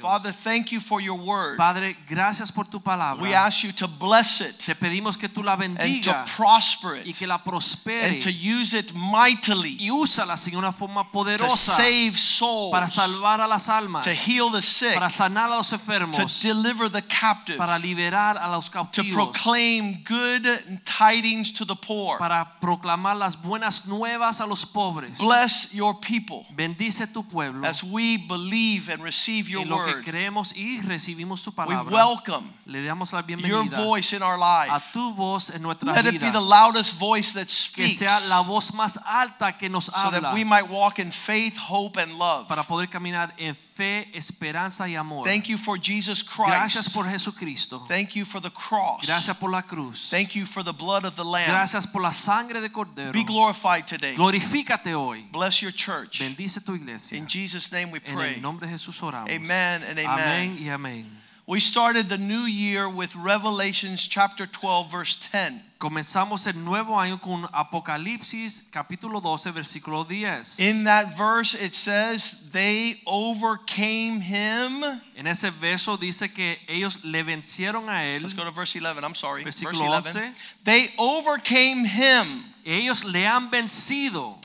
Father, thank you for your word. Padre, gracias por tu palabra. We ask you to bless it Te pedimos que tú la and to bendiga prosper y que la prospere and to use it mightily y úsala en una forma poderosa to save souls, para salvar a las almas, to heal the sick, para sanar a los enfermos, to deliver the captive, para liberar a los cautivos, to proclaim good tidings to the poor. para proclamar las buenas nuevas a los pobres. Bless your people Bendice tu pueblo as we believe and receive your lo que creemos y recibimos tu We welcome Le damos la your voice in our a tu voz en nuestra Let it be the loudest voice that Que speaks sea la voz más alta que nos so that we might walk in faith, hope, and love. para poder caminar en fe, esperanza y amor. Thank you for Jesus Gracias Christ. por Jesucristo. Thank you for the cross. Gracias por la cruz. Thank you for the blood of the Lamb. Gracias por la sangre de Cordero. Be glorified today. Glorifícate hoy. Bless your church. Bendice tu iglesia. In Jesus' name we En pray. el nombre de Jesús oramos. Amen and Amén amen. y amén. We started the new year with Revelations chapter 12, verse 10. Comenzamos el nuevo año con Apocalipsis capítulo 12 versículo 10. In that verse, it says, They overcame him. en ese verso dice que ellos le vencieron a él. Let's go to verse 11. I'm sorry. Verse Versículo 11. 11. They overcame him. Ellos le han vencido.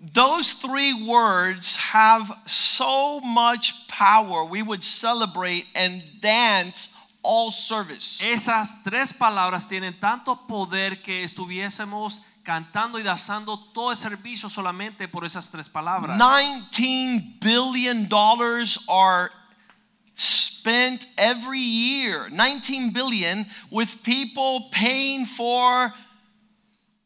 Those three words have so much power. We would celebrate and dance all service. Esas tres palabras tienen tanto poder que estuviésemos cantando y danzando todo el servicio solamente por esas tres palabras. 19 billion dollars are spent every year 19 billion with people paying for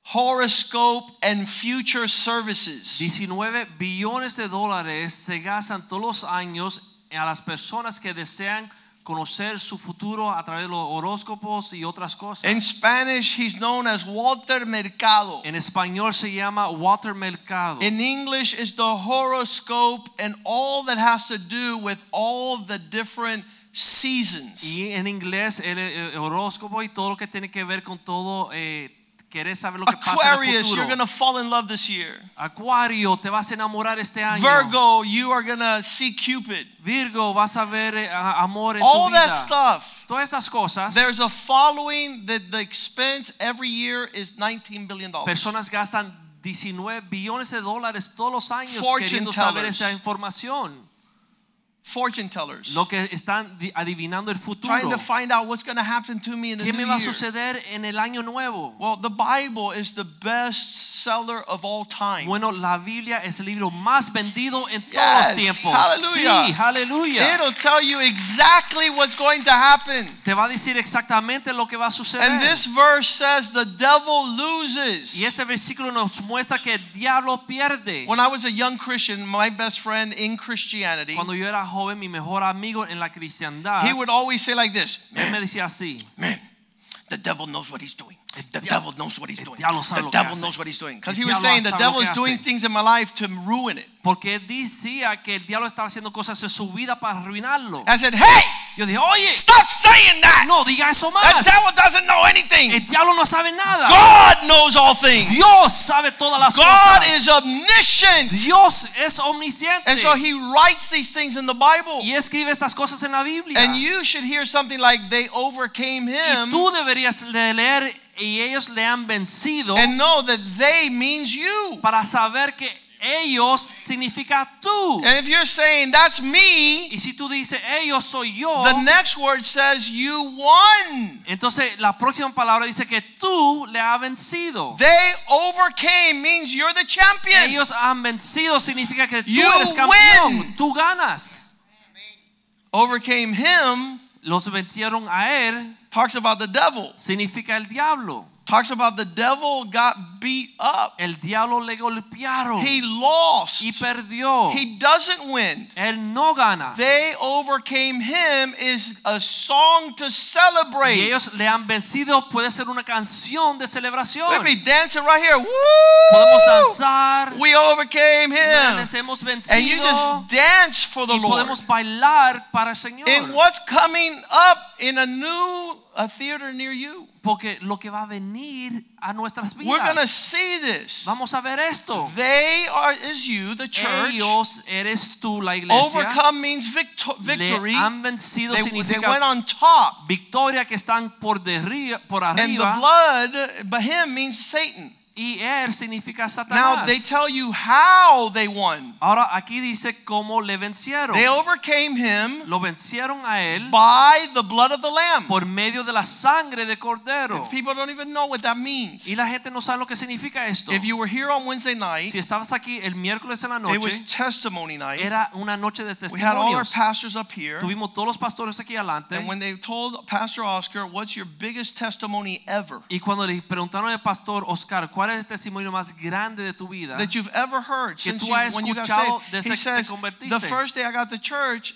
horoscope and future services 19 billones de dólares se gastan todos los años a las personas que desean conocer su futuro a través de los horóscopos y otras cosas. in spanish he's known as walter mercado en español se llama Walter Mercado. in english is the horoscope and all that has to do with all the different seasons y en inglés el, horóscopo y todo lo que tiene que ver con todo eh, querer saber lo que pasa en el aquarius you're going to fall in love this year Acuario, te vas a enamorar este año. Virgo, you are gonna see Cupid. Virgo, vas a ver eh, a- amor en All tu vida. that stuff. Todas esas cosas. There's a following that the expense every year is 19 billion dollars. Personas gastan 19 billones de dólares todos los años Fortune queriendo saber tellers. esa información. Fortune tellers. Lo que están di- adivinando el futuro. Trying to find out what's gonna happen to me in the ¿Qué new me va a year. suceder en el año nuevo? Well, the Bible is the best seller of all time. Bueno, la Biblia es el libro más vendido en todos los Yes, tiempos. hallelujah. Sí, aleluya. It'll tell you exactly what's going to happen. Te va a decir exactamente lo que va a suceder. And this verse says the devil loses. y ese versículo nos muestra que el diablo pierde. When I was a young Christian, my best friend in Christianity, Cuando yo era joven, mi mejor amigo en la cristiandad, he would always say like this, él me decía así. Man, the devil knows what he's doing. The devil knows what he's doing. sabe The lo devil knows what he's doing. Because he was saying the devil is doing things in my life to ruin it. Porque decía que el diablo estaba haciendo cosas en su vida para arruinarlo. I said, hey, Yo dije, oye, stop saying that. no diga eso más. The devil doesn't know anything. El diablo no sabe nada. God knows all things. Dios sabe todas las God cosas. is omniscient. Dios es omnisciente. And so he writes these things in the Bible. y escribe estas cosas en la Biblia. And you should hear something like they overcame him. y tú deberías leer y ellos le han vencido and know that they means you. para saber que ellos significa tú. And if you're saying that's me, y si tú dices ellos soy yo, the next word says you won. entonces la próxima palabra dice que tú le has vencido. They overcame means you're the champion. Ellos han vencido significa que tú You eres campeón, win. tú ganas. Overcame him Los vencieron a él talks about the devil. significa el diablo. Talks about the devil got beat up. El diablo le golpearon He lost. y perdió. He doesn't win. Él no gana. They overcame him is a song to celebrate. Y ellos le han vencido. Puede ser una canción de celebración. Let me dancing right here. Woo! Podemos danzar. We overcame him. Les hemos And you just dance for the Y Lord. podemos bailar para el Señor. In what's coming up in a new a theater near you. Porque lo que va a venir a nuestras We're going to vidas. see this. Vamos a ver esto. They are is you, the church. Ellos eres tú la iglesia. Overcome means victo- victory. Le han vencido They, they significa went on top. victoria que están por, derri- por And the arriba blood by him means Satan. Y él significa Now they Satanás. tell you how they won. Ahora aquí dice cómo le vencieron. They overcame him Lo vencieron a él by the blood of the lamb. por medio de la sangre de cordero. People don't even know what that means. Y la gente no sabe lo que significa esto. If you were here on Wednesday night, Si estabas aquí el miércoles en la it noche, was testimony night. era una noche de We had all our testimonios. pastors up here. Tuvimos todos los pastores aquí adelante. And when they told Pastor Oscar, what's your biggest testimony ever Y cuando le preguntaron al pastor Oscar, ¿cuál es el testimonio más grande de tu vida? that you've ever heard Que since tú has you escuchado desde que te convertiste. the first day I got to church,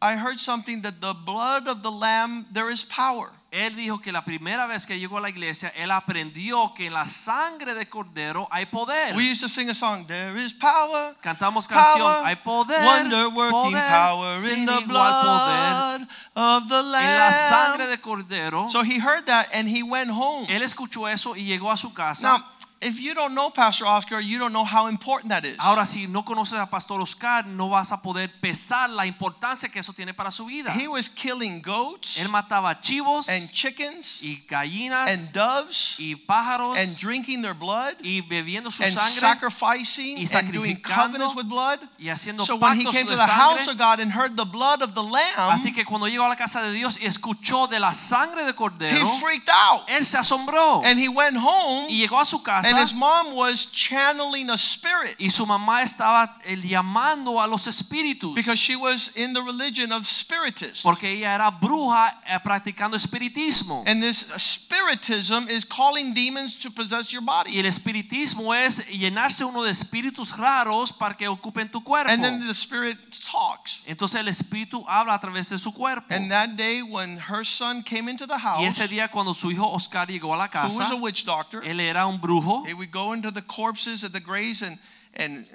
I heard something that the blood of the lamb, there is power. Él dijo que la primera vez que llegó a la iglesia, él aprendió que en la sangre de cordero hay poder. We used to sing a song, there is power, Cantamos canción, hay poder, wonder working poder, power in the poder blood of the en la sangre lamb. de cordero. So he heard that and he went home. él escuchó eso y llegó a su casa. Now, if you don't know Pastor Oscar, you don't know how important that is. Ahora, si no conoces a Pastor Oscar, no vas a poder pesar la importancia que eso tiene para su vida. He was killing goats Él mataba chivos and chickens y gallinas and doves y pájaros and drinking their blood y bebiendo su and sangre sacrificing y and doing covenants with blood. y haciendo So when he came to de the house of God and heard the blood of the lamb, Así que cuando llegó a la casa de Dios y escuchó de la sangre de cordero, he freaked out. él se asombró And he went home y llegó a su casa and his mom was channeling a spirit y su mamá estaba eh, llamando a los espíritus because she was in the religion of spiritists. porque ella era bruja eh, practicando espiritismo. And this spiritism is calling demons to possess your body. Y el espiritismo es llenarse uno de espíritus raros para que ocupen tu cuerpo. And then the spirit talks. Entonces el espíritu habla a través de su cuerpo. And that day when her son came into the house. Y ese día cuando su hijo Oscar llegó a la who was a witch doctor, él era un brujo. He would go into the corpses of the graves and and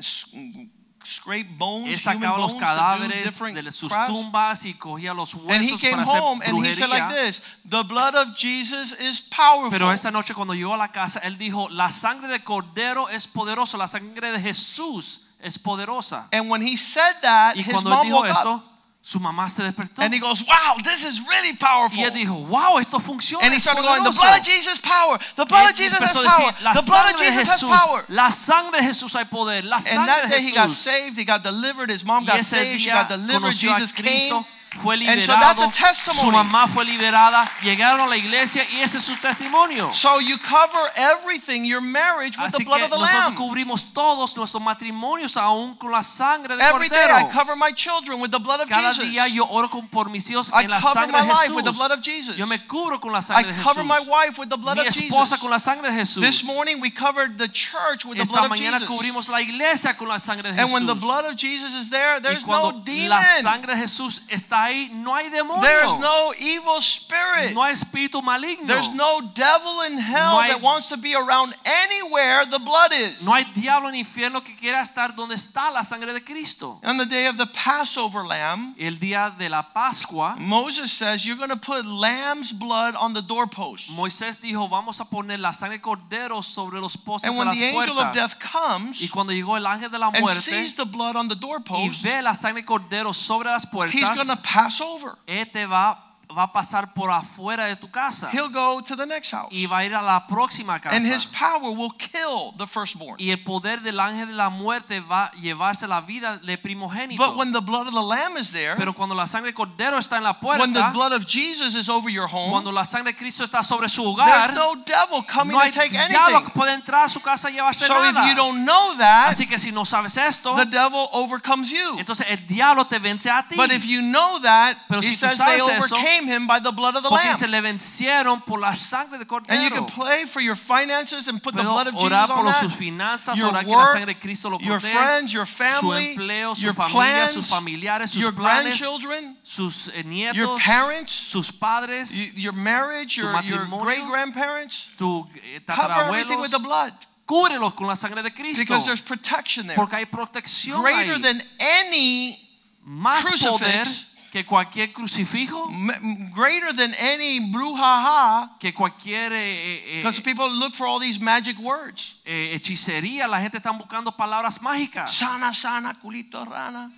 scrape bones, Él sacaba los bones, to do cadáveres de sus tumbas y cogía los And he huesos came para hacer home and he said like brujería. this: "The blood of Jesus is powerful." Pero esa noche cuando llegó a la casa, él dijo, la sangre de cordero es poderosa, la sangre de Jesús es poderosa. and when he said that, Y his cuando mom dijo woke up, eso, su mamá se despertó. and he goes, "Wow, this is really powerful." Y él dijo, wow, esto funciona. and he started going, "The blood of Jesus power. The blood of Jesus has decir, power. The blood of sangre Jesus has power." la sangre de Jesús hay poder, la And that day he got saved, he got delivered, his mom got saved, she got delivered, Jesus Cristo, came. Fue And so that's a testimony. su mamá fue liberada, llegaron a la iglesia y ese es su testimonio. So you cover everything, your marriage, with the blood que of the nosotros Lamb. cubrimos todos nuestros matrimonios aún con la sangre de Every day I cover my children with the blood of Cada Jesus. día yo oro con, por mis hijos I en la sangre de life with the Jesús. blood of Jesus. Yo me cubro con la I sangre de cover my wife with the blood Mi of esposa Jesus. con la sangre de Jesús. This morning we covered the church with the Esta blood of mañana Jesus. cubrimos la iglesia con la sangre de Jesús. And when the blood of Jesus is there, Y there's no cuando demon. la sangre de Jesús está ahí, no hay demonio. There's no evil spirit. No hay espíritu maligno. There's no devil in hell No hay- that wants to be around anywhere the blood is. No hay diablo en infierno que quiera estar donde está la sangre de Cristo. On the day of the Passover lamb, El día de la Pascua, Moses says you're going to put lamb's blood on the doorpost. Moisés dijo, vamos a poner la sangre de cordero sobre los postes And de when las the angel of death comes Y cuando llegó el ángel de la muerte, and sees the blood on the y ve la sangre de cordero sobre las puertas, he's going to puertas, pass over. va, va a pasar por afuera de tu casa He'll go to the next house. y va a ir a la próxima And his casa. power will kill the firstborn. Y el poder del ángel de la muerte va a llevarse la vida del primogénito. But when the blood of the lamb is there, Pero cuando la sangre de cordero está en la when the puerta, blood of Jesus is over your home, cuando la sangre de Cristo está sobre su there's hogar, no devil coming no hay to take diablo que anything. pueda entrar a su casa y llevarse So if nada. you don't know that, Así que si no sabes esto, the devil overcomes you. entonces el diablo te vence a ti. But if you know that, Pero si tú sabes eso, overcame overcame him by the blood of the Porque Lamb. se le vencieron por la sangre de And you can pray for your finances and put the blood of Jesus orar por on sus finanzas, Your orar que la sangre de Cristo lo your protege. friends, your Su family, empleo, su your familia, plans, sus familiares, sus your planes, grandchildren, sus eh, your parents, sus padres, your marriage, your, your great grandparents. tu eh, Cover everything with the blood Cúbrelos con la sangre de Cristo. because there's protection there. Porque hay protección Greater ahí. than any, Más crucifix. poder que cualquier crucifijo, greater than any brujaha, que cualquier eh, eh, because people look for all these magic words. eh, hechicería. La gente está buscando palabras mágicas. Sana, sana, culito, rana.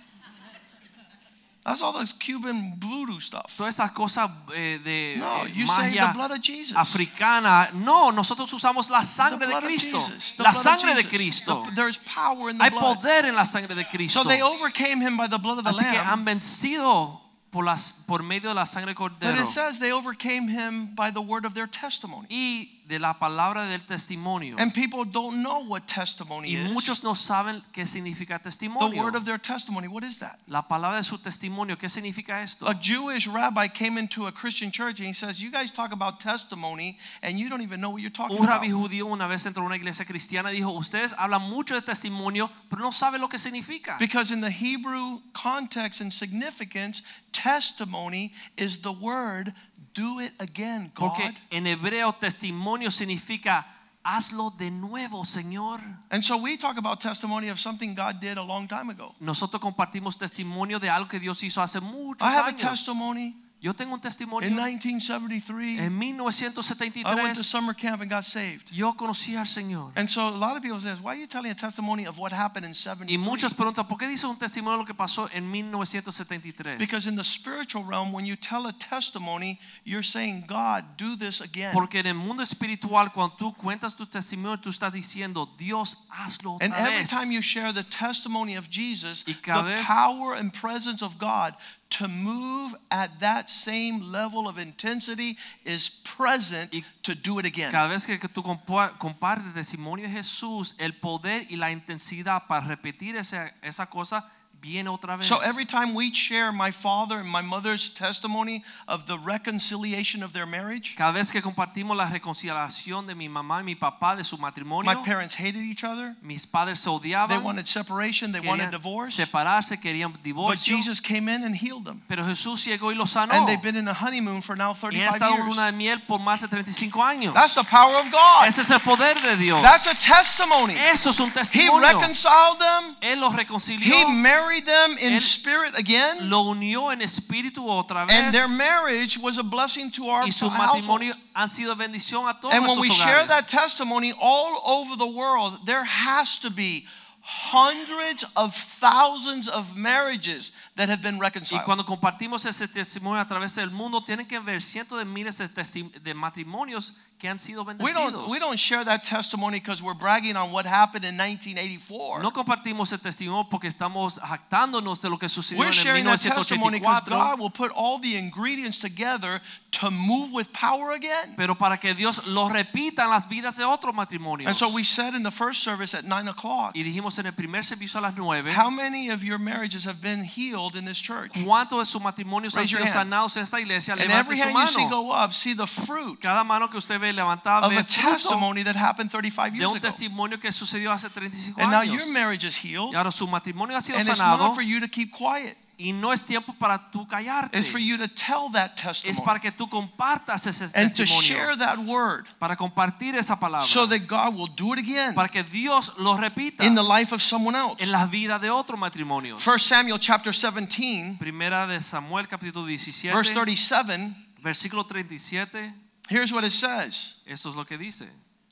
That's all this Cuban voodoo stuff. Todas estas cosas eh, de No, eh, you say the magia blood of Jesus. africana. No, nosotros usamos la sangre de Cristo. La sangre de. Cristo. The- There's power in the Hay blood. poder en la sangre de Cristo. So they overcame him by the blood of the Así que han vencido por, las, por medio de la sangre de But it says they overcame him by the word of their testimony. y de la palabra del testimonio. And people don't know what testimony Y is. muchos no saben qué significa The word of their testimony, what is that? La palabra de su testimonio, ¿qué significa esto? A Jewish rabbi came into a Christian church and he says, You guys talk about testimony and you don't even know what you're talking Un about. rabí judío una vez entró a una iglesia cristiana y dijo, ustedes hablan mucho de testimonio, pero no saben lo que significa. Because in the Hebrew context and significance, testimony is the word, do it again, God. Porque en hebreo testimonio significa hazlo de nuevo, Señor. And so we talk about testimony of something God did a long time ago. Nosotros compartimos testimonio de algo que Dios hizo hace muchos I have a testimony. Yo tengo un testimonio. In 1973, En I went to 1973 summer camp and got saved. yo conocí al Señor. And so a lot of people say, why are you telling a testimony of what happened in Y 73? muchos preguntan, ¿por qué dice un testimonio de lo que pasó en 1973? Because in the spiritual realm, when you tell a testimony, you're saying, God, do this again. Porque en el mundo espiritual, cuando tú cuentas tu testimonio, tú estás diciendo, Dios, hazlo otra And otra every time you share the testimony of Jesus, Y the vez- power and presence of God to move at that same level of intensity is present Y to do it again. Cada vez que tú compa- compartes testimonio de Jesús, el poder y la intensidad para repetir esa, esa cosa viene otra vez. So every time we share my father and my mother's testimony of the reconciliation of their marriage, Cada vez que compartimos la reconciliación de mi mamá y mi papá de su matrimonio, my parents hated each other. mis padres se odiaban. They wanted separation, they wanted divorce. separarse, querían divorcio. But Jesus came in and healed them. pero Jesús llegó y los sanó. And they've been in a honeymoon for now Y han 35 estado en luna de miel por más de 35 años. That's the power of God. Ese es el poder de Dios. That's a testimony. Eso es un testimonio. He reconciled them. Él los reconcilió, He married them in Él- spirit again. lo unió en espíritu otra vez. And their marriage was a blessing to our y su matrimonio han sido bendición a todos And when we share that testimony all over the world, there has to be hundreds of thousands of marriages that have been y reconciled. cuando compartimos ese testimonio a través del mundo, tienen que ver cientos de miles de, matrimonios que han sido We bendecidos. don't, we don't share that testimony because we're bragging on what happened in 1984. no compartimos el testimonio porque estamos jactándonos de lo que sucedió We're en el sharing that testimony because 1984. God will put all the ingredients together to move with power again. Pero para que Dios lo repita en las vidas de otros matrimonios. And so we said in the first service at 9 o'clock, y dijimos en el primer servicio a las 9, how many of your marriages have been healed in this church? ¿cuántos de sus matrimonios han sido sanados en esta iglesia? And Levante every su hand you see go up, see the fruit Cada mano que usted ve levantada of ve a fruto testimony that happened 35 de years un ago. testimonio que sucedió hace 35 And now años. your marriage is healed, Y ahora su matrimonio ha sido and it's sanado for you to keep quiet. Y no es tiempo para tú callarte. It's for you to tell that Es testimony para que tú compartas ese and to share that word para compartir esa palabra, so that God will do it again para que Dios lo repita in the life of someone else. en la vida de otros matrimonios. 1 Samuel chapter 17, Primera de Samuel capítulo 17, verse 37, versículo 37, here's what it says. eso es lo que dice.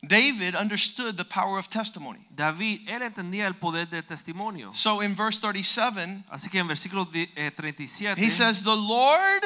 David understood the power of testimony. David, él entendía el poder del testimonio. So in verse 37, Así que en versículo eh, 37, he says, The Lord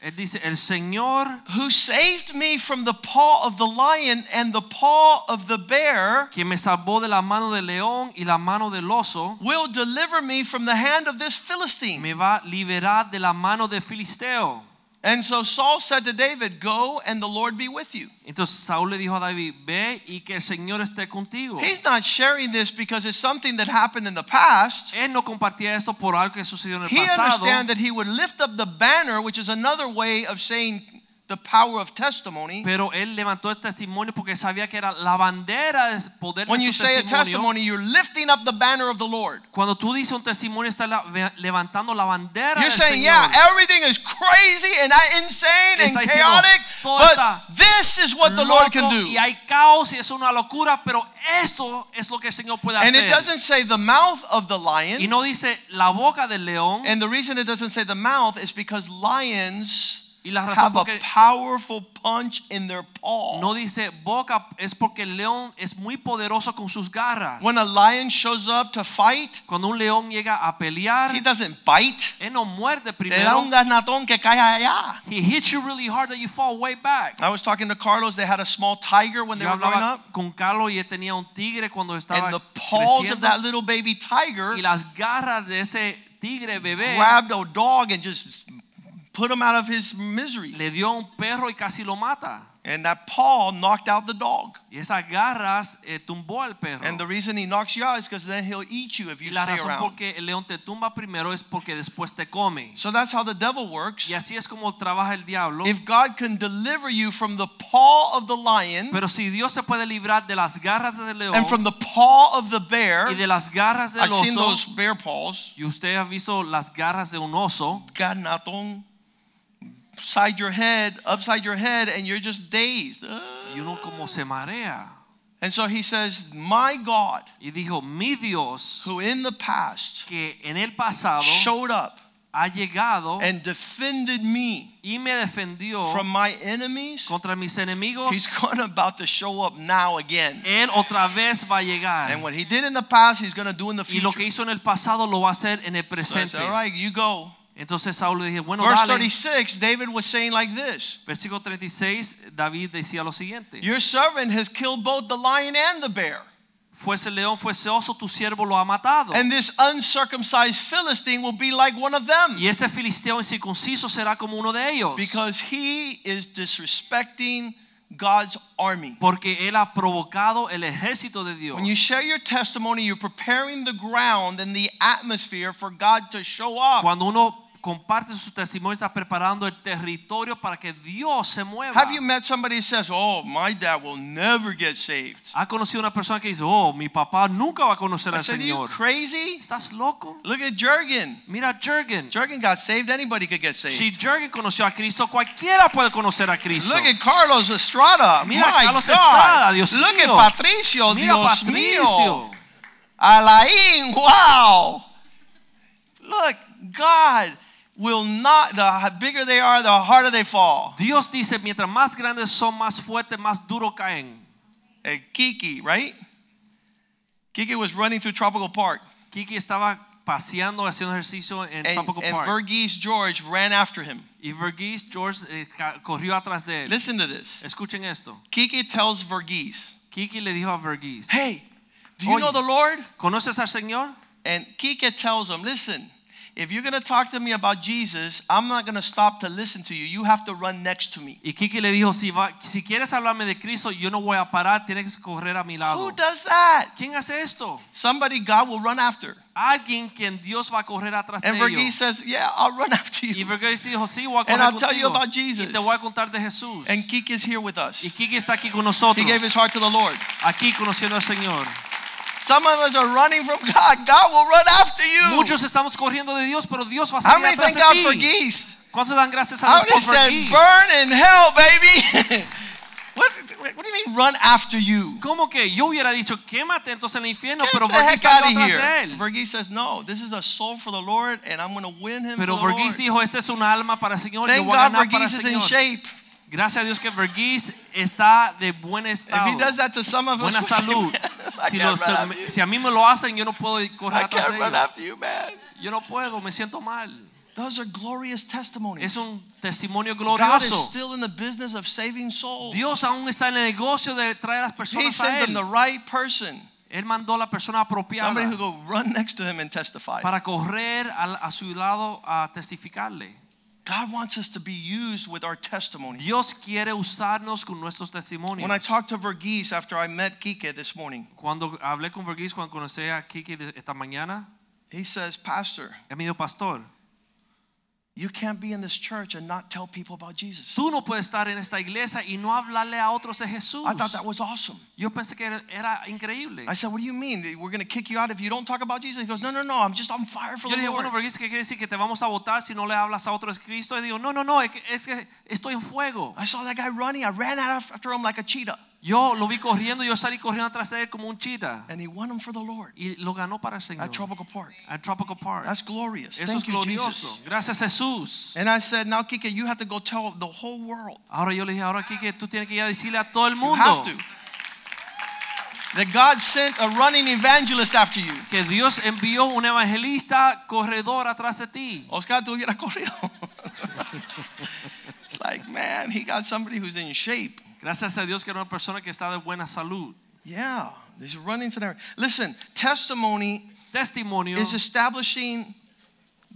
él dice, el Señor who saved me from the paw of the lion and the paw of the bear que me salvó de la mano del león y la mano del oso, will deliver me from the hand of this Philistine. me va a liberar de la mano de Filisteo. And so Saul said to David, Go and the Lord be with you. Entonces Saúl le dijo a David, ve y que el Señor esté contigo. He's not sharing this because it's something that happened in the past. Él no compartía esto por algo que sucedió en el He pasado. understand that he would lift up the banner, which is another way of saying the power of testimony. Pero él levantó el testimonio porque sabía que era la bandera del poder When de you su say a testimony, you're lifting up the banner of the Lord. Cuando tú dices un testimonio, está la- ve- levantando la bandera You're del saying, Señor. yeah, everything is crazy and insane and diciendo, chaotic, but this is what the Lord can do. Y hay caos y es una locura, pero esto es lo que el Señor puede hacer. And it doesn't say the mouth of the lion. Y no dice la boca del león. And the reason it doesn't say the mouth is because lions Y la razón have a powerful punch in their paw. no dice boca es porque el león es muy poderoso con sus garras. When a lion shows up to fight, Cuando un león llega a pelear, he doesn't bite. él no muerde Te da primero. un garnatón que cae allá. He hits you really hard that you fall way back. I was talking to Carlos. They had a small tiger when they Yo were growing up. con Carlos y tenía un tigre cuando estaba And the paws of creciendo. that little baby tiger y las garras de ese tigre bebé grabbed a dog and just put him out of his misery. le dio un perro y casi lo mata. And that paw knocked out the dog. Y esas garras eh, tumbó al perro. And the reason he knocks you out is because then he'll eat you if y you la stay razón around. por que el león te tumba primero es porque después te come. So that's how the devil works. Y así es como trabaja el diablo. If God can deliver you from the paw of the lion Pero si Dios se puede librar de las garras del león and from the paw of the bear, y de las garras del I've seen those bear paws. y usted ha visto las garras de un oso, Garnatón, side your head, upside your head, and you're just dazed. y uno como se marea. And so he says, My God, Y dijo, mi Dios, who in the past que en el pasado showed up ha llegado and defended me y me defendió from my enemies, contra mis enemigos. he's going about to show up now again. Él otra vez va a llegar. And what he did in the past, he's going to do in the Y lo que future. hizo en el pasado lo va a hacer en el So I said, All right, you go. Entonces Saúl le dije, bueno, Verse dale. 36, David was saying like this Versículo 36, David decía lo siguiente. Your servant has killed both the lion and the bear. Fuese león, fuese oso, tu siervo lo ha matado. And this uncircumcised Philistine will be like one of them Y este filisteo incircunciso será como uno de ellos. because he is disrespecting God's army. Porque él ha provocado el ejército de Dios. When you share your testimony, you're preparing the ground and the atmosphere for God to show up. Cuando uno comparte su testimonio, está preparando el territorio para que Dios se mueva. Have you met somebody who says, Oh, my dad will never get saved? ¿Ha conocido una persona que dice, oh, mi papá nunca va a conocer I al said, Are you Señor? crazy? ¿Estás loco? Look at Jurgen. Mira a Jürgen. Jurgen got saved, anybody could get saved. Si Jürgen conoció a Cristo, cualquiera puede conocer a Cristo. Look at Carlos Estrada. Mira My Carlos God. Estrada, Dios Look mío. at Patricio. Mira Dios Patricio. mío. Alain. Wow. Look, God will not, the bigger they are, the harder they fall. Dios dice, mientras más grandes son, más fuertes, más duro caen. Eh, Kiki, right? Kiki was running through Tropical Park. Kiki estaba paseando, haciendo ejercicio en And, Tropical and Park. Verghese George ran after him. y Verghese George eh, corrió atrás de él. Listen to this. Escuchen esto. Kiki tells Verghese, Kiki le dijo a Verghese, Hey, do you Oye. know the Lord? ¿conoces al Señor? And Kiki tells him, listen, if you're going to talk to me about Jesus, I'm not going to stop to listen to you. You have to run next to me. Y Kiki le dijo, si, va, si quieres hablarme de Cristo, yo no voy a parar, tienes que correr a mi lado. Who does that? ¿Quién hace esto? Somebody God will run after. Alguien quien Dios va a correr atrás And de ellos. says, yeah, I'll run after Y you. Verghese dijo, sí, voy a And I'll tell you about Jesus. Y te voy a contar de Jesús. And Kiki is here with y us. Kiki está aquí con nosotros. He gave his heart to the Lord. Aquí conociendo al Señor. Some of us are running from God. God will run after you. Muchos estamos corriendo de Dios, pero Dios va a How salir atrás de ti. for geese? ¿Cuántos dan gracias a Dios many por said, Verghese? burn in hell, baby? what, what do you mean run after you? ¿Cómo que yo hubiera dicho quémate entonces en el infierno? Get Pero Verghese salió atrás de él. Verghese says, no, this is a soul for the Lord and I'm going to win him Pero Verghese dijo, este es un alma para el Señor, yo Thank voy a God ganar para el Verghese is in shape. Gracias a Dios que Verghese está de buen estado, he does that to some of us, buena salud. "Man, I Si, lo- a mí me lo hacen, yo no puedo correr atrás de ellos. Yo no puedo, me siento mal. Those are glorious testimonies. Es un testimonio God is glorioso. still in the business of saving souls. Dios aún está en el negocio de traer a las He personas a them Él. the right person. Él mandó la persona apropiada Somebody who go run next to him and testify. para correr a, su lado a testificarle. God wants us to be used with our testimony. Dios quiere usarnos con nuestros testimonios. When I talked to Verghese after I met Kike this morning, Cuando hablé con Verghese, cuando conocí a Kiki de- esta mañana, he says, Pastor, él me dijo, pastor, you can't be in this church and not tell people about Jesus. tú no puedes estar en esta iglesia y no hablarle a otros de Jesús. I thought that was awesome. Yo pensé que era, increíble. I said, What do you mean? We're going to kick you out if you don't talk about Jesus? He goes, No, no, no. I'm just on fire for Yo the dije, Lord. bueno, ¿qué quiere decir? Que te vamos a votar si no le hablas a otros de Cristo. Y digo, no, no, no, es que, es que estoy en fuego. I saw that guy running. I ran out after him like a cheetah. Yo lo vi corriendo, yo salí corriendo atrás de él como un chita. And he won him for the Lord Y lo ganó para el Señor. at Tropical Park. At Tropical Park. That's glorious. Eso es Thank you, glorioso. Jesus. Gracias Jesús. And I said, Now, Kike, you have to go tell the whole world. Ahora yo le dije, ahora que tú tienes que ir a decirle a todo el You mundo have to. That God sent a running evangelist after you. que Dios envió un evangelista corredor atrás de ti. Oscar, tú hubieras corrido. it's like, man, he got somebody who's in shape. Gracias a Dios que era una persona que está de buena salud. Yeah, he's running to there. Listen, testimony Testimonio is establishing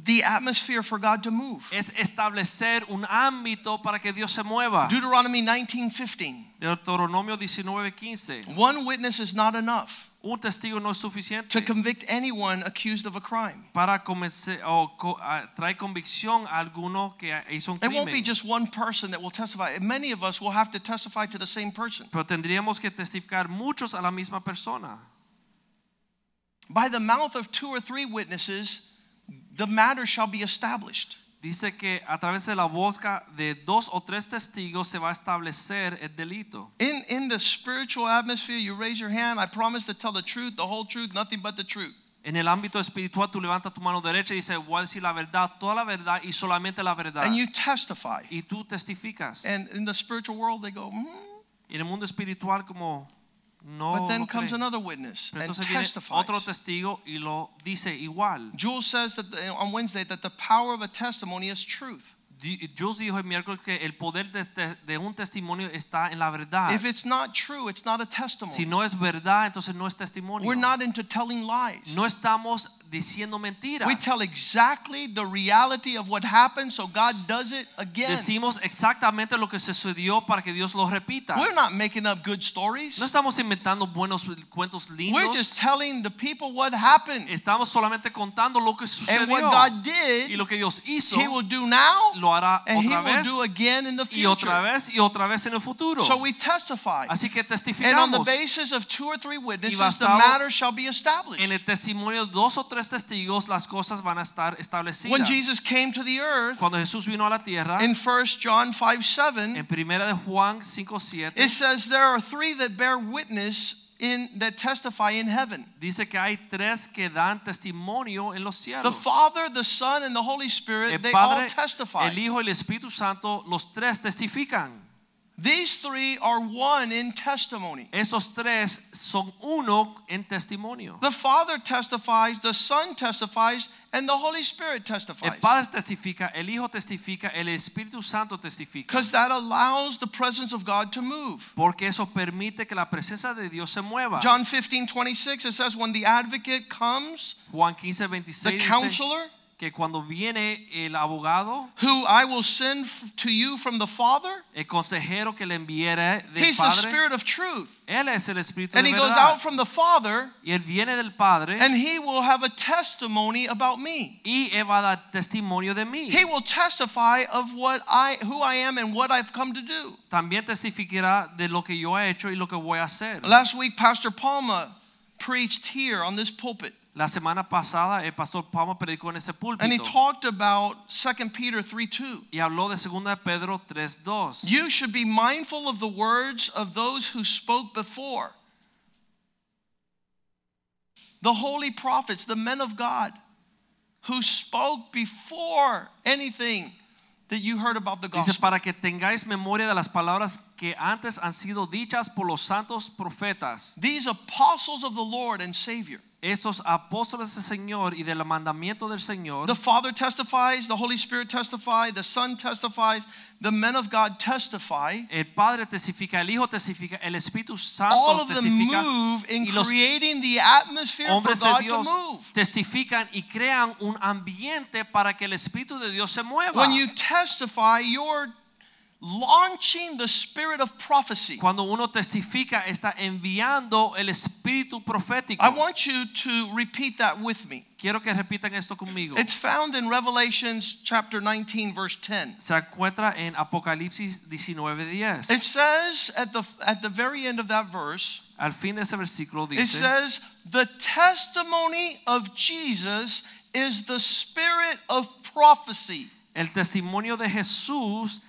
the atmosphere for God to move. es establecer un ámbito para que Dios se mueva. Deuteronomy 19:15. Deuteronomio 19:15. One witness is not enough Un testigo no es to convict anyone accused of a crime. para convencer o co- a- traer convicción a alguno que hizo un It won't be crimen. just one person that will testify. Many of us will have to testify to the same person. Pero tendríamos que testificar muchos a la misma persona. By the mouth of two or three witnesses, the matter shall be established. Dice que a través de la boca de dos o tres testigos se va a establecer el delito. In, in the spiritual atmosphere, you raise your hand. I promise to tell the truth, the whole truth, nothing but the truth. En el ámbito espiritual tú levantas tu mano derecha y dices, voy a decir la verdad, toda la verdad y solamente la verdad. And you testify. Y tú testificas. And in the spiritual world, they go, "Hmm." Y en el mundo espiritual como no but then comes another witness Pero and entonces viene testifies. otro testigo y lo dice igual. Jules says that the, on Wednesday that the power of a testimony is truth. Jules dijo el miércoles que el poder de, de- de un testimonio está en la verdad. If it's not true, it's not a testimony. Si no es verdad, entonces no es testimonio. We're not into telling lies. No estamos diciendo mentiras. We tell exactly the reality of what happened, so God does it again. Decimos exactamente lo que sucedió para que Dios lo repita. We're not making up good stories. No estamos inventando buenos cuentos We're just telling the people what happened Estamos solamente contando lo que and what sucedió. God Y did. lo que Dios hizo, He will do now, lo hará and He otra will do again in the y otra future. vez y otra vez en el futuro. So we testify, Así que and on the basis of two or three witnesses, the matter shall be established. en el testimonio de dos o tres testigos, las cosas van a estar establecidas. When Jesus came to the earth Cuando Jesús vino a la tierra, in 1 John 5 7, en primera de Juan 5:7 it says there are three that bear witness in that testify in heaven. dice que hay tres que dan testimonio en los cielos. The. Father, the Son, and the Holy Spirit, El they all Padre, testify. el Hijo y el Espíritu Santo, los tres testifican. These three are one in testimony. Esos tres son uno en testimonio. The Father testifies, the Son testifies, and the Holy Spirit testifies. El. Padre testifica, el Hijo testifica, el Espíritu Santo testifica. Because that allows the presence of God to move. Porque eso permite que la presencia de Dios se mueva. John 15, 26, it says, When the advocate comes, Juan 15, the 26 dice counselor, que cuando viene el abogado, who I will send to you from the Father, el consejero que le del he's the Spirit of truth. él es el Espíritu And de he goes out from the Father, Y él viene del Padre and he will have a testimony about me. y él va a dar testimonio de mí. He will testify of what I who I am and what I've come to do. También testificará de lo que yo he hecho y lo que voy a hacer. Last week Pastor Palma preached here on this pulpit La semana pasada el pastor Palma predicó en ese and he púlpito talked about 2 Peter 3:2. y habló de 2 Pedro 3:2. You should be mindful of the words of those who spoke before. The holy prophets, the men of God who spoke before anything that you heard about the Dice gospel. para que tengáis memoria de las palabras que antes han sido dichas por los santos profetas. These apostles of the Lord and Savior. Estos apóstoles del Señor y del mandamiento del Señor, The Father testifies, the Holy Spirit testifies, the Son testifies, the men of God testify. el Padre testifica, el Hijo testifica, el Espíritu Santo All of them testifica move in y los creating the atmosphere for hombres de God to Dios move. testifican y crean un ambiente para que el Espíritu de Dios se mueva. When you testify, you're launching the spirit of prophecy. Cuando uno testifica, está enviando el Espíritu profético. I want you to repeat that with me. Quiero que repitan esto conmigo. It's found in Revelations chapter 19 verse 10. Se encuentra en Apocalipsis 19:10. It says at the at the very end of that verse, Al fin de ese versículo dice, it says the testimony of Jesus is the spirit of prophecy. el testimonio de Jesús es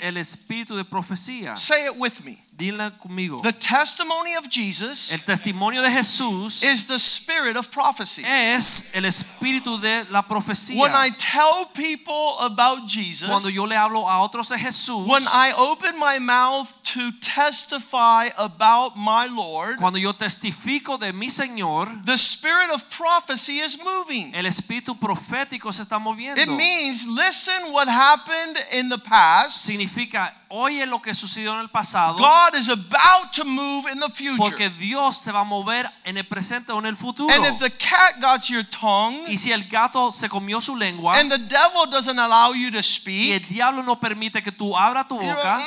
el espíritu de profecía. Say it with me. Dile conmigo. The testimony of Jesus El testimonio de Jesús is the spirit of prophecy. es el espíritu de la profecía. When I tell people about Jesus, Cuando yo le hablo a otros de Jesús, when I open my mouth to testify about my Lord, cuando yo testifico de mi Señor, the spirit of prophecy is moving. el espíritu profético se está moviendo. It means listen what happened in the past. Significa, oye lo que sucedió en el pasado, God is about to move in the future. porque Dios se va a mover en el presente o en el futuro. And if the cat got your tongue Y si el gato se comió su lengua and the devil doesn't allow you to speak, y el diablo no permite que tú abras tu boca,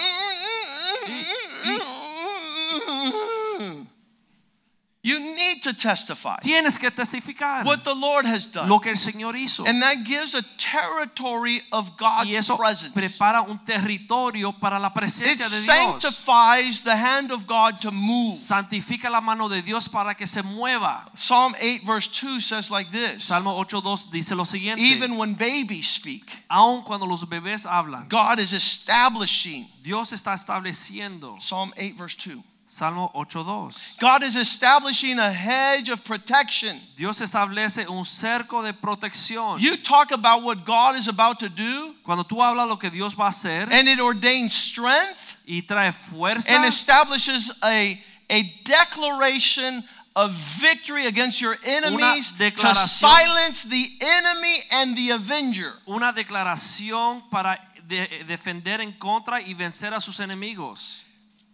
you need to testify tienes que testificar what the Lord has done. lo que el Señor hizo. And that gives a territory of God's Y eso presence. prepara un territorio para la It presencia de Dios. sanctifies the hand of God to move. Santifica la mano de Dios para que se mueva. Psalm 8 verse 2 says like this. Salmo 8.2 dice lo siguiente. Even when babies speak, Aun cuando los bebés hablan, God is establishing. Dios está estableciendo. Psalm 8 verse 2. Salmo 8.2. God is establishing a hedge of protection. Dios establece un cerco de protección. You talk about what God is about to do, Cuando tú hablas lo que Dios va a hacer and it ordains strength y trae fuerza and establishes a, a declaration of victory against your enemies to silence the enemy and the avenger. una declaración para de- defender en contra y vencer a sus enemigos.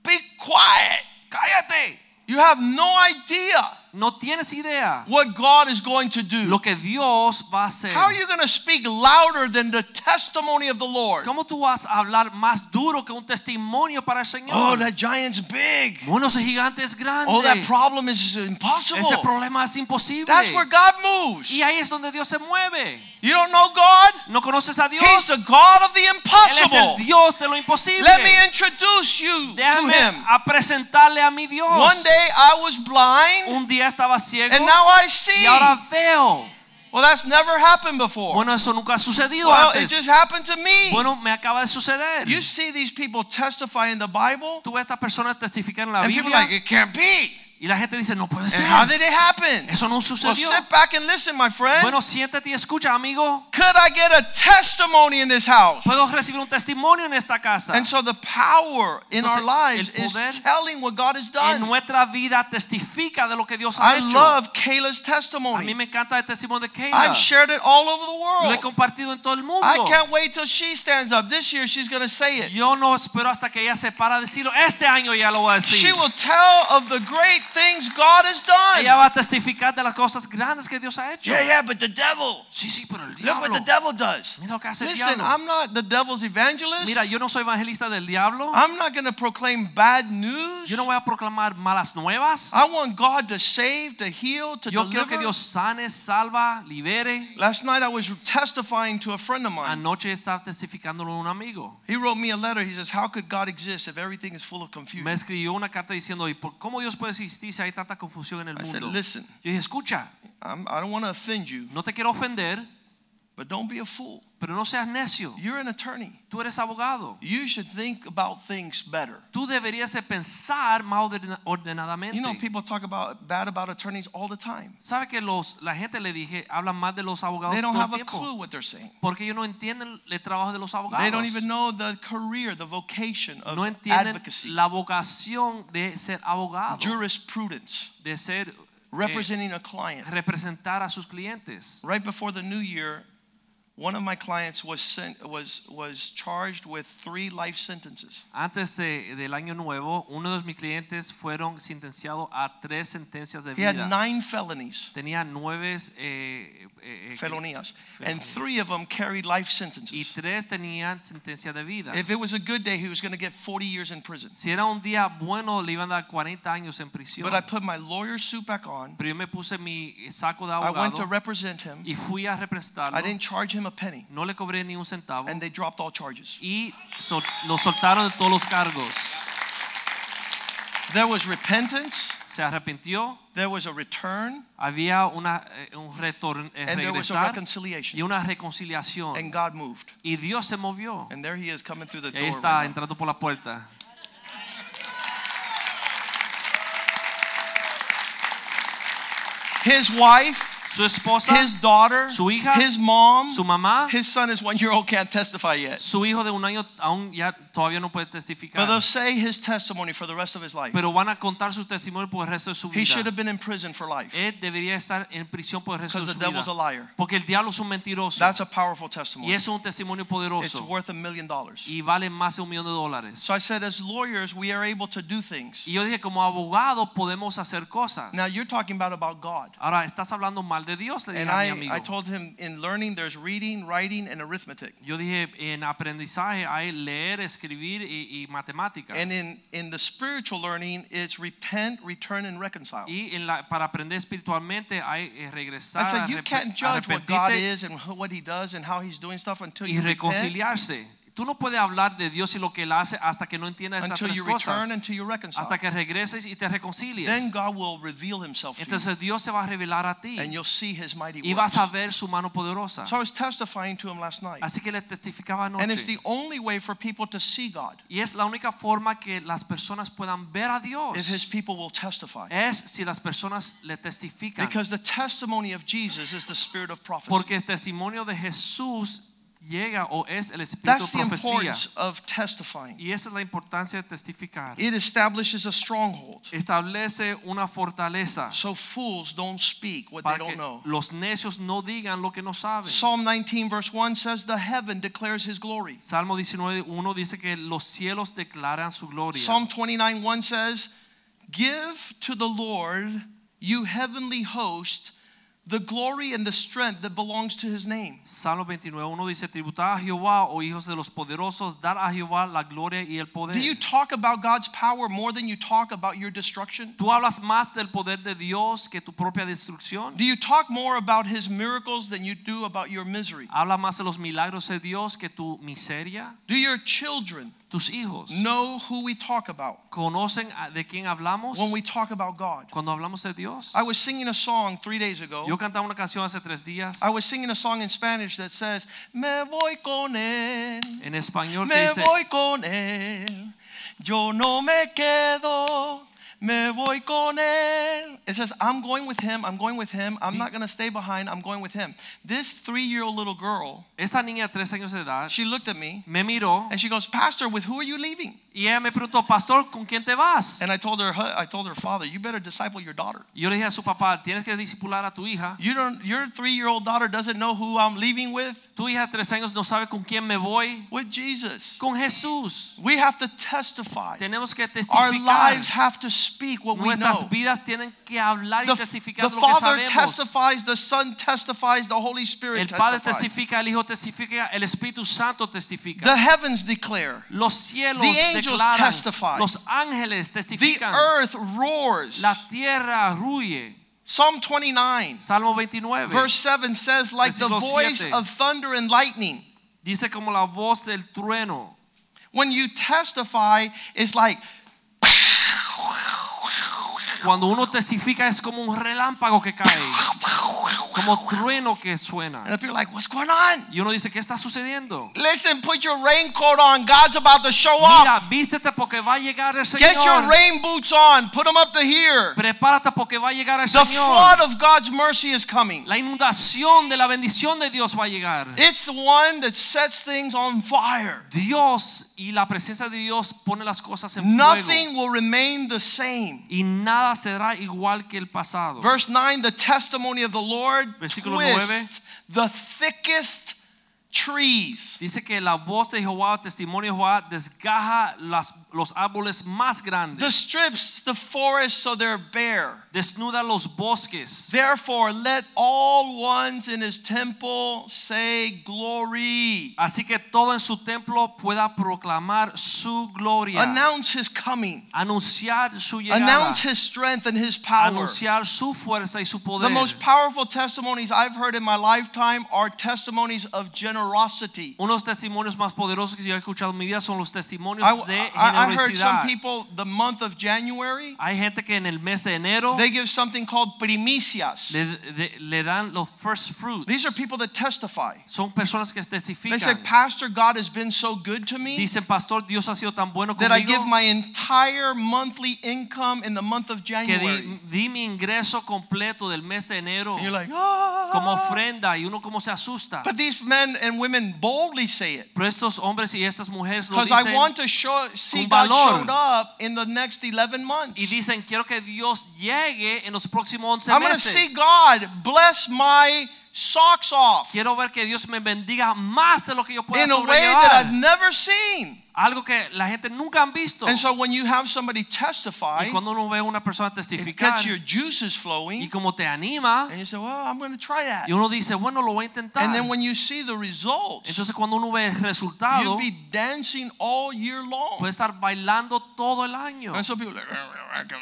Be quiet. Cállate. You have no idea No tienes idea what God is going to do. lo que Dios va a hacer. How are you going to speak louder than the testimony of the Lord? ¿Cómo tú vas a hablar más duro que un testimonio para el Oh, that giant's big. bueno, ese gigante es grande. Oh, that problem is impossible. ese problema es imposible. That's where God moves. y ahí es donde Dios se mueve. You don't know God? ¿No conoces a Dios? He's the God of the Él es el impossible. Dios de lo imposible. Let me introduce you to him. a presentarle a mi Dios. One day I was blind un día estaba ciego and now I see. y ahora veo. Well, that's never happened before. Bueno, eso nunca ha sucedido Well, it just happened to me. Bueno, me acaba de suceder. You see these people testify in the Bible, Tú ves estas personas testificar en la and people are like, it can't be. Y la gente dice, no puede And ser. how did it happen? Eso no Well, sucedió. sit back and listen, my friend. Bueno, siéntate y escucha, amigo. Could I get a testimony in this house? Puedo recibir un testimonio en esta casa. And so the power in Entonces, our lives is telling what God has En done. nuestra vida testifica de lo que Dios ha I hecho. love Kayla's A mí testimony. me encanta el testimonio de Keila. I've shared it all over the Lo he world. compartido en todo el mundo. I can't wait till she stands up. This year she's going to say it. Yo no espero hasta que ella se para a decirlo. Este año ya lo voy a She decir. will tell of the great things God has done. Ella va a testificar de las cosas grandes que Dios ha hecho. Yeah, yeah, but the devil. Sí, sí, pero el Look what the devil does. Mira lo que hace el Listen, diablo. I'm not the devil's evangelist. Mira, yo no soy evangelista del diablo. I'm not going to proclaim bad news. Yo no voy a proclamar malas nuevas. I want God to save, to heal, to Yo quiero deliver. que Dios sane, salva, libere. Last night I was testifying to a friend of mine. Anoche estaba testificándolo a un amigo. He wrote me a letter. He says, How could God exist if everything is full of confusion?" Me escribió una carta diciendo, ¿y por cómo Dios puede existir hay tanta confusión en el I said, mundo? Listen, Yo dije, escucha, I'm, I don't want to offend you, no te quiero ofender, but don't be a fool. pero no seas necio. You're an attorney. Tú eres abogado. You should think about things better. Tú deberías de pensar más ordenadamente. You know, people talk about bad about attorneys all the time. ¿Sabe que los, la gente le dije, hablan más de los abogados They don't todo have el a clue what they're saying. Porque ellos no entienden el trabajo de los abogados. They don't even know the career, the vocation of no entienden advocacy, la vocación de ser abogado, jurisprudence, de ser eh, representing a client. representar a sus clientes. Right before the new year, one of my clients was sent, was was charged with three life sentences. Antes de- del año nuevo, uno de mis clientes fueron sentenciados a tres sentencias de vida. He had nine felonies, Tenía nueve eh, eh, eh, felonías, and three of them carried life sentences. y tres tenían sentencia de vida. If it was a good day, he was going to get 40 years in prison. Si era un día bueno, le iban a dar 40 años en prisión. But I put my lawyer suit back on. Pero yo me puse mi saco de abogado. I went to represent him. y fui a representarlo. I didn't charge him a penny, No le cobré ni un centavo and they dropped all charges. y sol- lo soltaron de todos los cargos. There was repentance, Se arrepintió, there was a return, había una, eh, un retorno, and there was a y reconciliation. una reconciliación. And God moved. Y Dios se movió. And there he is coming through the Y ahí door. está right entrando por la puerta. His wife, Su esposa, his daughter, su hija, his mom, su mamá, his son is one year old, can't testify yet. su hijo de un año aún ya todavía no puede But testificar. they'll say his testimony for the rest of his life. Pero van a contar su testimonio por el resto de su vida. He should have been in prison for life Él debería estar en prisión por el resto de su vida. because the devil's a liar. Porque el diablo es un mentiroso. That's a powerful Y testimony. eso es un testimonio poderoso. It's worth a million dollars. Y vale más de un millón de dólares. So I said, as lawyers, we are able to do things. Y yo dije, como abogado podemos hacer cosas. Now you're talking about about God. Ahora, estás hablando mal de Dios, le And dije a mi I, amigo. I told him in learning there's reading, writing, and arithmetic. Yo dije, en aprendizaje hay leer, escribir y, y matemática. And in, in the spiritual learning, it's repent, return, and reconcile. Y en la, para aprender espiritualmente hay eh, I said, you can't judge what God is and what He does and how He's doing stuff until y you repent, reconciliarse. Tú no puedes hablar de Dios y lo que Él hace hasta que no entiendas estas until tres you cosas. return, until you reconcile. Hasta que regreses y te reconcilies. Then God will reveal Himself to you, Entonces Dios se va a revelar a ti and you'll see His mighty y vas a ver su mano poderosa. So I was testifying to him last night, Así que le testificaba and it's anoche. the only way for people to see God Y es la única forma que las personas puedan ver a if His Dios. people will testify. Es si las personas le testifican. Because the testimony of Jesus is the spirit of prophecy. Porque el testimonio de Jesús llega o es el espíritu That's de the profecía. importance of testifying. Y esa es la importancia de testificar. It establishes a stronghold. Establece una fortaleza So fools don't speak what they para don't know. los necios no digan lo que no saben. Psalm 19 verse 1 says the heaven declares his glory. Salmo 19.1 dice que los cielos declaran su gloria. Psalm 29 1 says, Give to the Lord, you heavenly host, the glory and the strength that belongs to his name. Salmo 29.1 dice, tributad a Jehová, oh hijos de los poderosos, dar a Jehová la gloria y el poder. Do you talk about God's power more than you talk about your destruction? ¿Tú hablas más del poder de Dios que tu propia destrucción? Do you talk more about his miracles than you do about your misery? ¿Habla más de los milagros de Dios que tu miseria? Do your children Tus hijos know who we talk about conocen de quién hablamos when we talk about God? cuando hablamos de Dios. I was singing a song three days ago. Yo cantaba una canción hace tres días. I was singing a song in Spanish that says, Me voy con él, En español me dice, voy con él, yo no me quedo, me voy con él. It says, I'm going with him, I'm going with him, I'm not going to stay behind, I'm going with him. This three year old little girl, esta niña de tres años de edad she looked at me me miró and she goes, Pastor, with who are you leaving? y ella me preguntó, pastor, ¿con quién te vas? And I told her, I told her father, you better disciple your daughter. Y yo le dije a su papá, tienes que discipular a tu hija. You don't, your three year old daughter doesn't know who I'm leaving with? Tu hija tres años no sabe con quién me voy. With Jesus. Con Jesús. We have to testify. Tenemos que Our lives have to speak what we know. Vidas tienen que hablar y The, testificar the lo que Father sabemos. testifies, the Son testifies, the Holy Spirit El Padre testifies. testifica, el Hijo testifica, el Espíritu Santo testifica. The heavens declare. Los cielos The angels declaran, testify. los ángeles testifican. The earth roars. la tierra ruye. Psalm 29, Salmo 29 verse 7 says, like the voice siete. of thunder and lightning. dice como la voz del trueno. When you testify, it's like, 我要我要 Cuando uno testifica es como un relámpago que cae, como trueno que suena. and like, what's going on? Y uno dice, ¿qué está sucediendo? Listen, put your raincoat on. God's about to show up. Mira, vístete porque va a llegar el Get your Señor. rain boots on. Put them up to here. Prepárate porque va a llegar el The Señor. flood of God's mercy is coming. La inundación de la bendición de Dios va a llegar. It's the one that sets things on fire. Dios y la presencia de Dios pone las cosas en fuego. Nothing will remain the same. Y nada nada será igual que el pasado. Verse 9 the testimony of the Lord Versículo twists the thickest trees. Dice que la voz de Jehová, testimonio de Jehová, desgaja las, los árboles más grandes. The strips the forest so they're bare. desnuda los bosques. Therefore, let all ones in his temple say glory. Así que todo en su templo pueda proclamar su gloria, Announce his coming. anunciar su llegada, Announce his strength and his power. anunciar su fuerza y su poder. The most powerful testimonies I've heard in my lifetime are testimonies of generosity. Unos testimonios más poderosos que yo he escuchado en mi vida son los testimonios I, de I- I heard some generosidad. people the month of January, Hay gente que en el mes de enero they give something called primicias. le, de- le dan los first fruits. These are people that testify. Son personas que They say, testifican. Pastor, God has been so good to me Dicen, pastor, Dios ha sido tan bueno that I conmigo give my entire monthly income in the month of que January. di, di mi ingreso completo del mes de enero And you're like, ah. como ofrenda y uno como se asusta. But these men and women boldly say it. Pero estos hombres y estas mujeres lo Because I want to show, see God showed up in the next 11 months. y dicen, quiero que Dios llegue en los próximos 11 I'm going to see. God bless my socks off Quiero ver que Dios me bendiga más de lo que yo pueda in a way that I've never seen. Algo que la gente nunca han visto. And so when you have somebody testify, Y cuando uno ve una persona it testificar gets your juices y flowing, como te anima, and you say, well, I'm going to try that. y uno dice, bueno, lo voy a intentar. And then when you see the results, Entonces cuando uno ve el resultado, you'll be dancing all year long. puede estar bailando todo el año. And so people are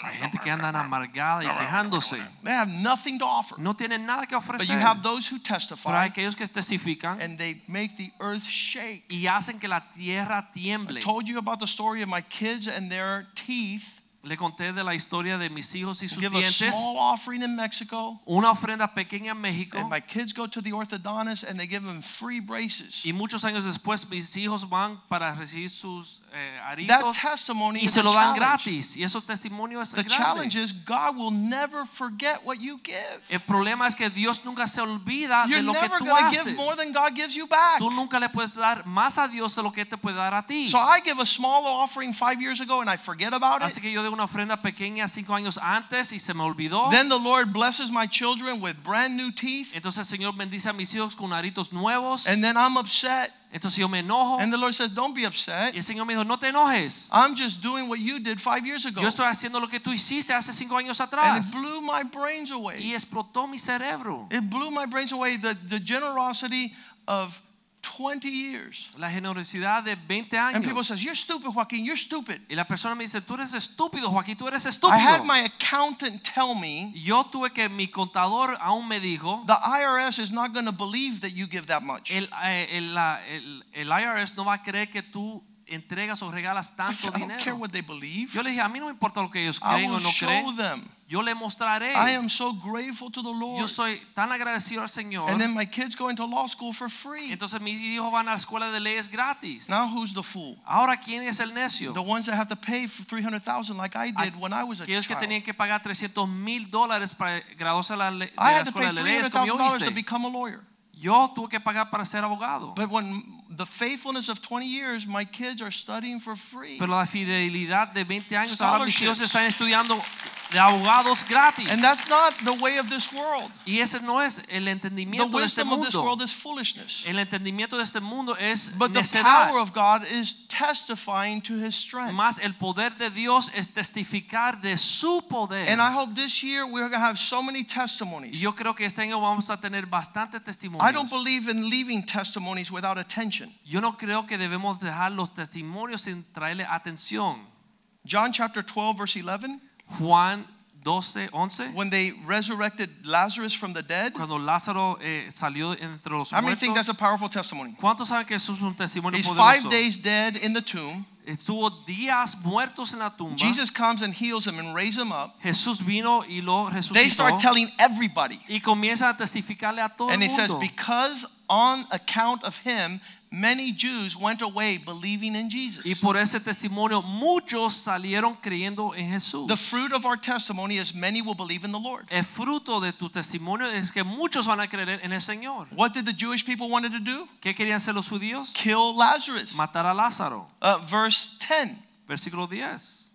Hay gente que andan amargada y quejándose. they have nothing to offer. No tienen nada que But you ofrecer. have those who Pero hay testify aquellos que testifican and they make the earth shake. y hacen que la tierra I told you about the story of my kids and their teeth. Le conté de la historia de mis hijos y sus Give a dientes. small offering in Mexico. Una ofrenda pequeña en México. And my kids go to the orthodontist and they give them free braces. Y muchos años después mis hijos van para recibir sus eh, That aritos testimony y is se lo dan gratis. Y esos testimonios The es challenge grande. is God will never forget what you give. El problema es que Dios nunca se olvida You're de lo que never tú haces. give more than God gives you back. Tú nunca le puedes dar más a Dios de lo que te puede dar a ti. So I give a small offering five years ago and I forget about Así it. que yo de una ofrenda pequeña cinco años antes y se me olvidó. Then the Lord blesses my children with brand new teeth. Entonces el Señor bendice a mis hijos con aritos nuevos. And then I'm upset. Entonces yo me enojo. And the Lord says, Don't be upset. Y el Señor me dijo, no te enojes. I'm just doing what you did five years ago. Yo estoy haciendo lo que tú hiciste hace cinco años And it atrás. blew my brains Y away. explotó mi cerebro. It blew my brains away. The, the generosity of 20 years. La generosidad de 20 años. And people says, You're stupid, Joaquin. You're stupid. Y la persona me dice, tú eres estúpido, Joaquín, tú eres estúpido." I had my accountant tell me Yo tuve que mi contador aún me dijo, the IRS is not going to believe that you give that much. el, eh, el, el- el IRS no va a creer que tú entregas o regalas I tanto I don't care what they believe. Yo le dije, a mí no me importa lo que ellos I creen o no creen. them. Yo le mostraré. I am so grateful to the Lord. Yo soy tan agradecido al Señor. And then my kids go into law school for free. Entonces mis hijos van a la escuela de leyes gratis. Now who's the fool? Ahora, ¿quién es el necio? The ones that have to pay for 300,000 like I did when I was a Aquellos que child. tenían que pagar 300 mil dólares para graduarse la, de I la had to pay escuela de leyes como yo $300,000 to hice. become a lawyer. Yo tuve que pagar para ser abogado. But when the faithfulness of 20 years, my kids are studying for free. Pero la fidelidad de 20 años, ahora mis hijos están estudiando de abogados gratis. And that's not the way of this world. Y ese no es el entendimiento de este wisdom of this world is foolishness. El entendimiento de este mundo es But the power of God is testifying to his strength. Más el poder de Dios es testificar de su poder. And I hope this year we're going to have so many testimonies. yo creo que este año vamos a tener bastante I don't believe in leaving testimonies without attention. Yo no creo que debemos dejar los testimonios sin traerle atención. John chapter 12, verse 11, Juan 12, 11. when they resurrected Lazarus from the dead. Cuando Lázaro eh, salió entre los muertos. How many think that's a powerful testimony? ¿Cuántos saben que eso es un testimonio He's five days dead in the tomb. Estuvo días muertos en la tumba. Jesus comes and heals him and raises him up. Jesús vino y lo resucitó. They start telling everybody. y comienza a testificarle a todo And el he says, because on account of him, many Jews went away believing in Jesus. Y por ese testimonio muchos salieron creyendo en Jesús. The fruit of our testimony is many will believe in the Lord. el fruto de tu testimonio es que muchos van a creer en el Señor. What did the Jewish people wanted to do? ¿Qué querían hacer los judíos? Kill Lazarus. Matar a Lázaro. Uh, verse 10. Versículo 10.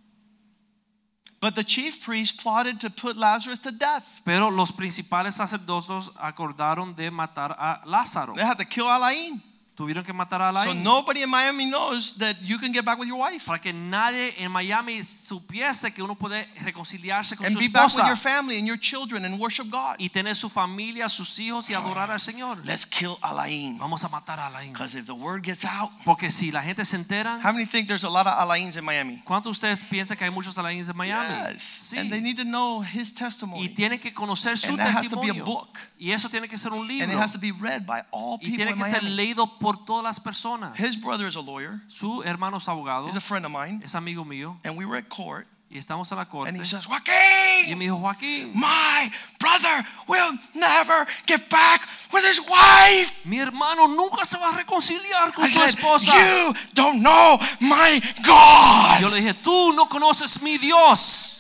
But the chief priest plotted to put Lazarus to death. Pero los principales sacerdotes acordaron de matar a Lázaro. They had to kill Alain. Tuvieron que matar a So nobody in Miami knows that you can get back with your wife para que nadie en Miami supiese que uno puede reconciliarse con and su be back with your family and your children and worship God. y tener su familia, sus hijos y adorar al Señor. Let's kill Alain. Vamos a matar a Alain. Because if the word gets out, Porque si la gente se entera, how many think there's a lot of Alains in Miami? ¿cuántos ustedes piensan que hay muchos Alains en Miami? Yes. Sí. And they need to know his testimony. Y tienen que conocer su And that has to be a book. Y eso tiene que ser un libro. And it has to be read by all people Y tiene que ser leído por todas las personas. His brother is a lawyer. Su hermano es abogado, He's a friend of mine. es amigo mío, And we were at court. y estamos en la corte. And he says, Joaquín, Y me dijo, Joaquín, my brother will never get back with his wife. mi hermano nunca se va a reconciliar con I su said, esposa. you don't know my God. Yo le dije, tú no conoces mi Dios.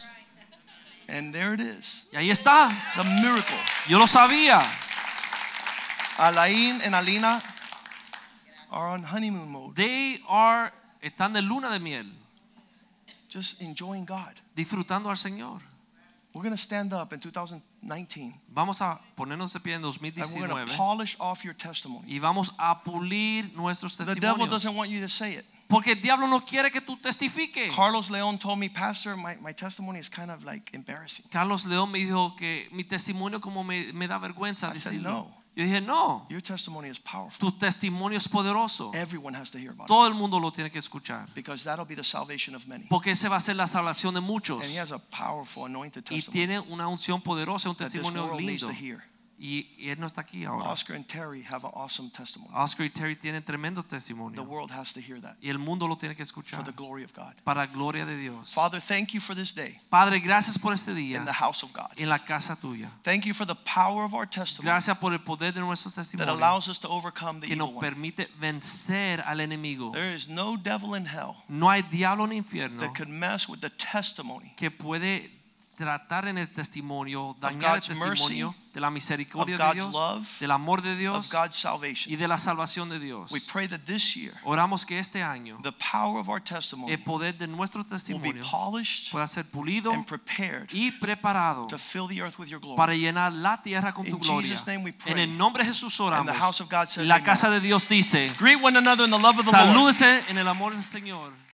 And there it is. Y ahí está. It's a miracle. Yo lo sabía. Alain and Alina are on honeymoon mode, They are, están de luna de miel, just enjoying God. disfrutando al Señor. We're going to stand up in 2019 Vamos a ponernos de pie en 2019. and we're going to polish off your testimony. y vamos a pulir nuestros The devil doesn't want you to say it. Porque el diablo no quiere que tú testifiques. Carlos Leon told me, Pastor, my, my testimony is kind of like embarrassing. Carlos León me dijo que mi testimonio como me, me da vergüenza I said, no. Yo dije, no, Your testimony is powerful. tu testimonio es poderoso. Everyone has to hear about Todo el mundo lo tiene que escuchar. because that'll be the salvation of many. Porque ese va a ser la salvación de muchos. And he has a powerful, anointed Y testimony tiene una unción poderosa, un testimonio world needs to hear. Y, él no está aquí ahora. Oscar and Terry have an awesome testimony. Oscar y Terry tienen tremendo testimonio. The world has to hear that Y el mundo lo tiene que escuchar. for the glory of God. Para gloria de Dios. Father, thank you for this day Padre, gracias por este día. in the house of God. en la casa tuya. Thank you for the power of our testimony Gracias por el poder de nuestro testimonio. that allows us to overcome the que evil nos permite vencer al enemigo. There is no devil in hell No hay diablo en infierno that could mess with the testimony que puede tratar en el testimonio, dañar el God's mercy, testimonio de la misericordia de Dios, love, del amor de Dios y de la salvación de Dios. We pray that this year Oramos que este año the power of our testimony el poder de nuestro testimonio pueda ser pulido and prepared y preparado to fill the earth with your glory. para llenar la tierra con tu In gloria. Name we pray. En el nombre de Jesús oramos. the house of God says La casa de Dios dice, Greet one another in the love of the Lord. salúdese en el amor del Señor.